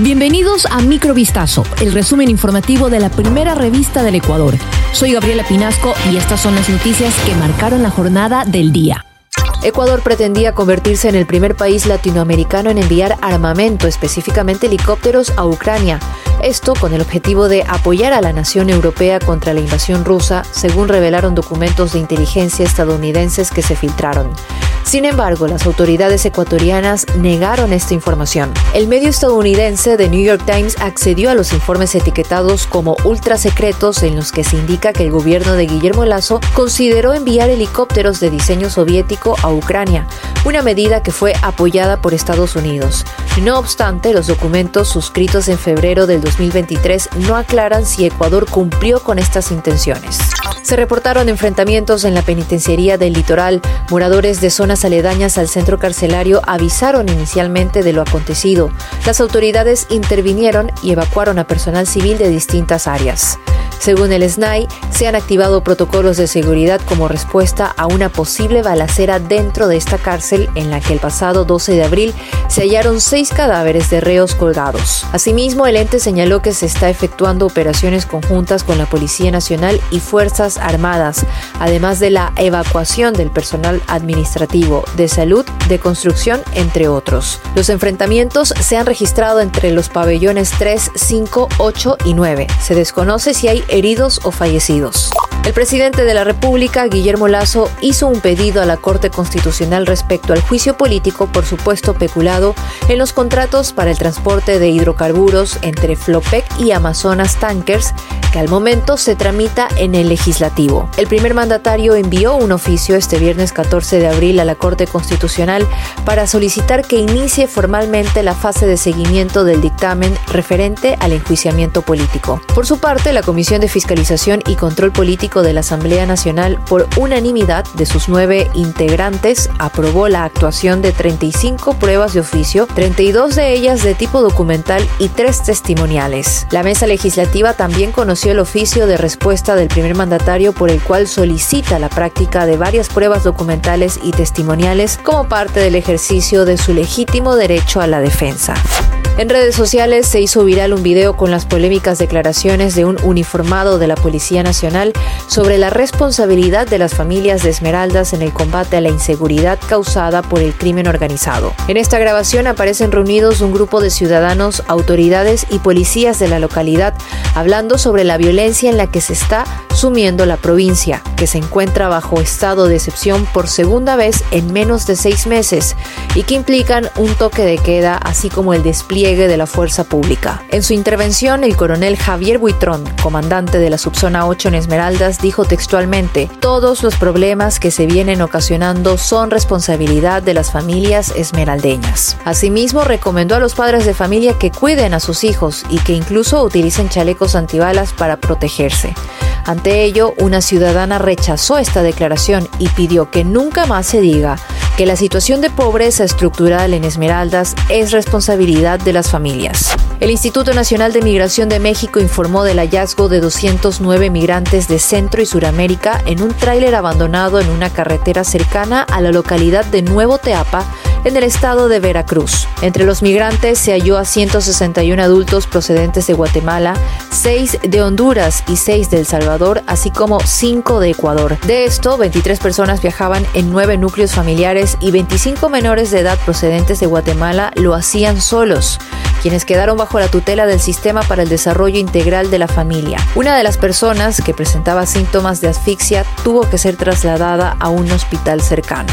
Bienvenidos a Microvistazo, el resumen informativo de la primera revista del Ecuador. Soy Gabriela Pinasco y estas son las noticias que marcaron la jornada del día. Ecuador pretendía convertirse en el primer país latinoamericano en enviar armamento, específicamente helicópteros, a Ucrania. Esto con el objetivo de apoyar a la nación europea contra la invasión rusa, según revelaron documentos de inteligencia estadounidenses que se filtraron. Sin embargo, las autoridades ecuatorianas negaron esta información. El medio estadounidense The New York Times accedió a los informes etiquetados como ultra secretos en los que se indica que el gobierno de Guillermo Lazo consideró enviar helicópteros de diseño soviético a Ucrania, una medida que fue apoyada por Estados Unidos. No obstante, los documentos suscritos en febrero del 2023 no aclaran si Ecuador cumplió con estas intenciones. Se reportaron enfrentamientos en la penitenciaría del litoral. Moradores de zonas aledañas al centro carcelario avisaron inicialmente de lo acontecido. Las autoridades intervinieron y evacuaron a personal civil de distintas áreas. Según el SNAI, se han activado protocolos de seguridad como respuesta a una posible balacera dentro de esta cárcel en la que el pasado 12 de abril se hallaron seis cadáveres de reos colgados. Asimismo, el ente señaló que se está efectuando operaciones conjuntas con la Policía Nacional y Fuerzas Armadas, además de la evacuación del personal administrativo, de salud, de construcción, entre otros. Los enfrentamientos se han registrado entre los pabellones 3, 5, 8 y 9. Se desconoce si hay heridos o fallecidos. El presidente de la República, Guillermo Lazo, hizo un pedido a la Corte Constitucional respecto al juicio político por supuesto peculado en los contratos para el transporte de hidrocarburos entre Flopec y Amazonas Tankers, que al momento se tramita en el legislativo. El primer mandatario envió un oficio este viernes 14 de abril a la Corte Constitucional para solicitar que inicie formalmente la fase de seguimiento del dictamen referente al enjuiciamiento político. Por su parte, la Comisión de Fiscalización y Control Político de la Asamblea Nacional, por unanimidad de sus nueve integrantes, aprobó la actuación de 35 pruebas de oficio, 32 de ellas de tipo documental y tres testimoniales. La mesa legislativa también conoció el oficio de respuesta del primer mandatario por el cual solicita la práctica de varias pruebas documentales y testimoniales como parte del ejercicio de su legítimo derecho a la defensa. En redes sociales se hizo viral un video con las polémicas declaraciones de un uniformado de la Policía Nacional sobre la responsabilidad de las familias de Esmeraldas en el combate a la inseguridad causada por el crimen organizado. En esta grabación aparecen reunidos un grupo de ciudadanos, autoridades y policías de la localidad hablando sobre la violencia en la que se está sumiendo la provincia, que se encuentra bajo estado de excepción por segunda vez en menos de seis meses y que implican un toque de queda así como el de la fuerza pública. En su intervención, el coronel Javier Buitrón, comandante de la subzona 8 en Esmeraldas, dijo textualmente, todos los problemas que se vienen ocasionando son responsabilidad de las familias esmeraldeñas. Asimismo, recomendó a los padres de familia que cuiden a sus hijos y que incluso utilicen chalecos antibalas para protegerse. Ante ello, una ciudadana rechazó esta declaración y pidió que nunca más se diga que la situación de pobreza estructural en Esmeraldas es responsabilidad de las familias. El Instituto Nacional de Migración de México informó del hallazgo de 209 migrantes de Centro y Suramérica en un tráiler abandonado en una carretera cercana a la localidad de Nuevo Teapa, en el estado de Veracruz. Entre los migrantes se halló a 161 adultos procedentes de Guatemala, 6 de Honduras y 6 de El Salvador, así como 5 de Ecuador. De esto, 23 personas viajaban en 9 núcleos familiares y 25 menores de edad procedentes de Guatemala lo hacían solos quienes quedaron bajo la tutela del Sistema para el Desarrollo Integral de la Familia. Una de las personas que presentaba síntomas de asfixia tuvo que ser trasladada a un hospital cercano.